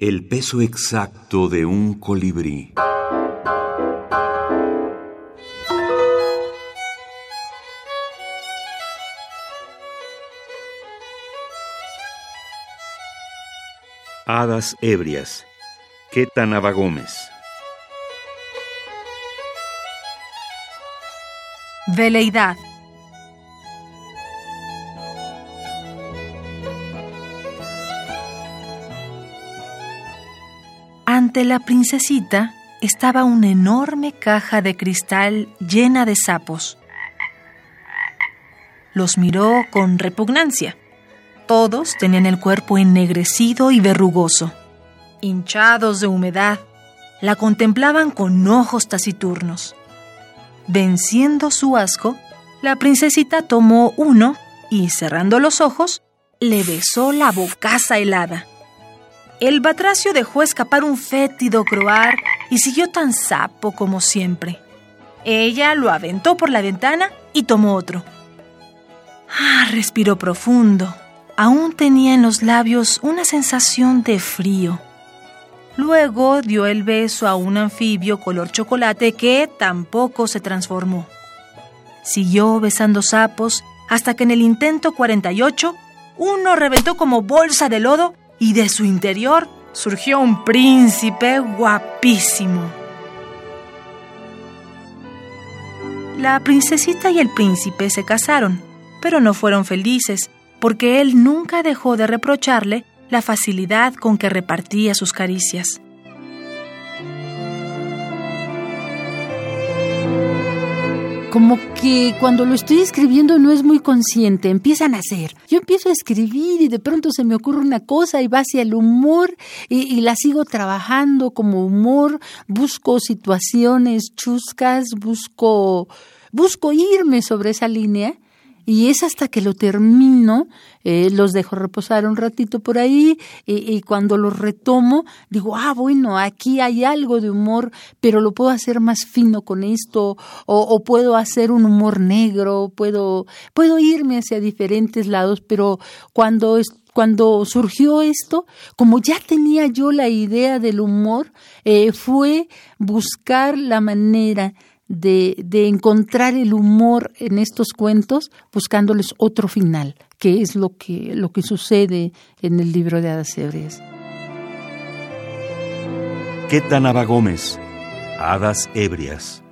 El peso exacto de un colibrí. Hadas ebrias. Ketanaba Gómez. Veleidad. Ante la princesita estaba una enorme caja de cristal llena de sapos. Los miró con repugnancia. Todos tenían el cuerpo ennegrecido y verrugoso. Hinchados de humedad, la contemplaban con ojos taciturnos. Venciendo su asco, la princesita tomó uno y, cerrando los ojos, le besó la bocaza helada. El batracio dejó escapar un fétido croar y siguió tan sapo como siempre. Ella lo aventó por la ventana y tomó otro. Ah, respiró profundo. Aún tenía en los labios una sensación de frío. Luego dio el beso a un anfibio color chocolate que tampoco se transformó. Siguió besando sapos hasta que en el intento 48 uno reventó como bolsa de lodo y de su interior surgió un príncipe guapísimo. La princesita y el príncipe se casaron, pero no fueron felices, porque él nunca dejó de reprocharle la facilidad con que repartía sus caricias. Como que cuando lo estoy escribiendo no es muy consciente, empiezan a hacer. Yo empiezo a escribir y de pronto se me ocurre una cosa y va hacia el humor y, y la sigo trabajando como humor, busco situaciones chuscas, busco, busco irme sobre esa línea y es hasta que lo termino, eh, los dejo reposar un ratito por ahí y, cuando los retomo digo, ah, bueno, aquí hay algo de humor, pero lo puedo hacer más fino con esto o, puedo hacer un humor negro, puedo, puedo irme hacia diferentes lados, pero cuando cuando surgió esto, como ya tenía yo la idea del humor, eh, fue buscar la manera de, de, encontrar el humor en estos cuentos buscándoles otro final, que es lo que, lo que sucede en el libro de Hadas Ebrias. Ketanaba Gómez, Hadas Ebrias.